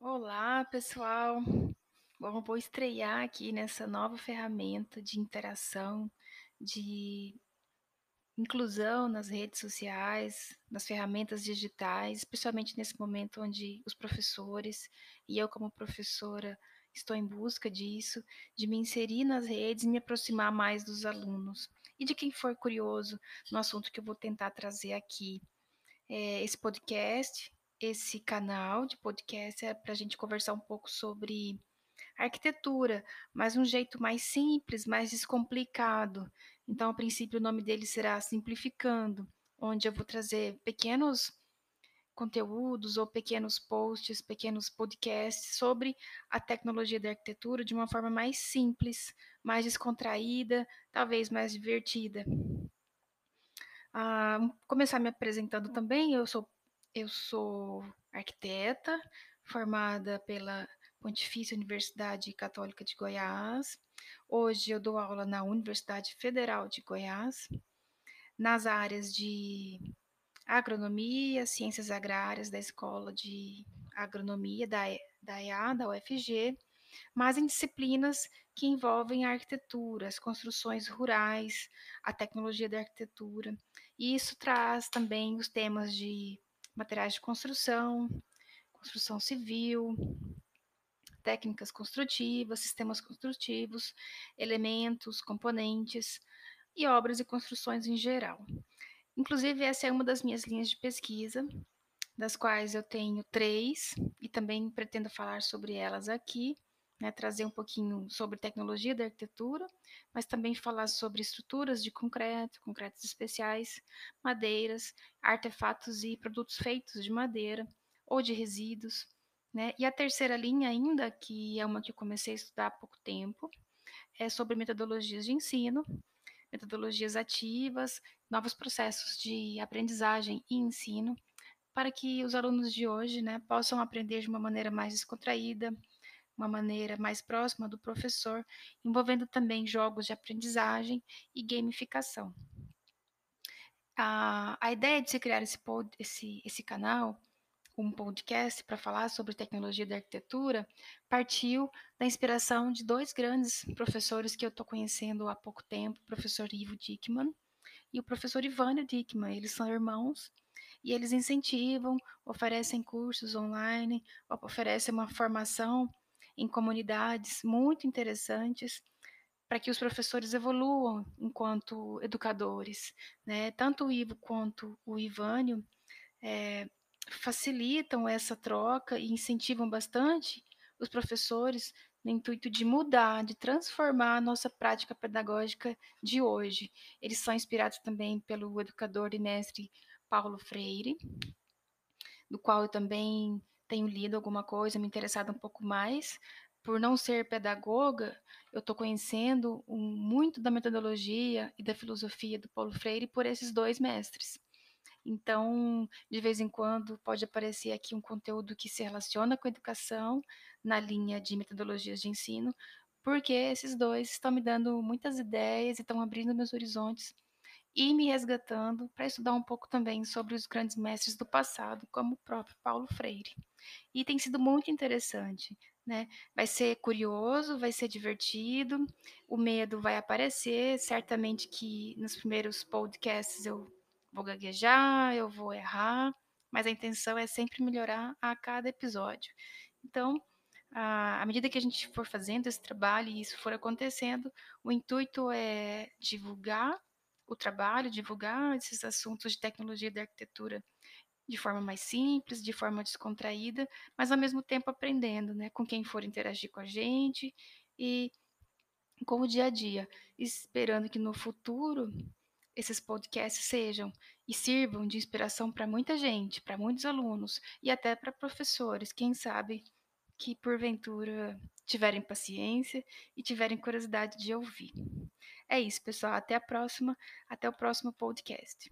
Olá, pessoal. Bom, vou estrear aqui nessa nova ferramenta de interação, de inclusão nas redes sociais, nas ferramentas digitais, especialmente nesse momento onde os professores e eu, como professora, estou em busca disso, de me inserir nas redes e me aproximar mais dos alunos e de quem for curioso no assunto que eu vou tentar trazer aqui. É, esse podcast esse canal de podcast é para a gente conversar um pouco sobre arquitetura, mas um jeito mais simples, mais descomplicado. Então, a princípio, o nome dele será Simplificando, onde eu vou trazer pequenos conteúdos ou pequenos posts, pequenos podcasts sobre a tecnologia da arquitetura de uma forma mais simples, mais descontraída, talvez mais divertida. Ah, começar me apresentando também, eu sou eu sou arquiteta, formada pela Pontifícia Universidade Católica de Goiás. Hoje eu dou aula na Universidade Federal de Goiás, nas áreas de agronomia, ciências agrárias da Escola de Agronomia da, da EA, da UFG, mas em disciplinas que envolvem a arquitetura, as construções rurais, a tecnologia da arquitetura. E isso traz também os temas de materiais de construção, construção civil, técnicas construtivas, sistemas construtivos, elementos, componentes e obras e construções em geral. Inclusive, essa é uma das minhas linhas de pesquisa, das quais eu tenho três, e também pretendo falar sobre elas aqui, né, trazer um pouquinho sobre tecnologia da arquitetura, mas também falar sobre estruturas de concreto, concretos especiais, madeiras, artefatos e produtos feitos de madeira ou de resíduos. Né? E a terceira linha, ainda, que é uma que eu comecei a estudar há pouco tempo, é sobre metodologias de ensino, metodologias ativas, novos processos de aprendizagem e ensino, para que os alunos de hoje né, possam aprender de uma maneira mais descontraída, uma maneira mais próxima do professor, envolvendo também jogos de aprendizagem e gamificação. A, a ideia de se criar esse, pod, esse, esse canal, um podcast para falar sobre tecnologia da arquitetura, partiu da inspiração de dois grandes professores que eu estou conhecendo há pouco tempo, o professor Ivo Dickman e o professor Ivânio Dickman. Eles são irmãos e eles incentivam, oferecem cursos online, oferecem uma formação em comunidades muito interessantes para que os professores evoluam enquanto educadores. Né? Tanto o Ivo quanto o Ivânio é, facilitam essa troca e incentivam bastante os professores no intuito de mudar, de transformar a nossa prática pedagógica de hoje. Eles são inspirados também pelo educador e mestre Paulo Freire, do qual eu também tenho lido alguma coisa, me interessado um pouco mais. Por não ser pedagoga, eu estou conhecendo um, muito da metodologia e da filosofia do Paulo Freire por esses dois mestres. Então, de vez em quando, pode aparecer aqui um conteúdo que se relaciona com a educação na linha de metodologias de ensino, porque esses dois estão me dando muitas ideias e estão abrindo meus horizontes e me resgatando para estudar um pouco também sobre os grandes mestres do passado, como o próprio Paulo Freire. E tem sido muito interessante, né? Vai ser curioso, vai ser divertido, o medo vai aparecer, certamente que nos primeiros podcasts eu vou gaguejar, eu vou errar, mas a intenção é sempre melhorar a cada episódio. Então, à medida que a gente for fazendo esse trabalho e isso for acontecendo, o intuito é divulgar o trabalho, divulgar esses assuntos de tecnologia da arquitetura de forma mais simples, de forma descontraída, mas ao mesmo tempo aprendendo, né, com quem for interagir com a gente e com o dia a dia, esperando que no futuro esses podcasts sejam e sirvam de inspiração para muita gente, para muitos alunos e até para professores, quem sabe que porventura tiverem paciência e tiverem curiosidade de ouvir. É isso, pessoal. Até a próxima. Até o próximo podcast.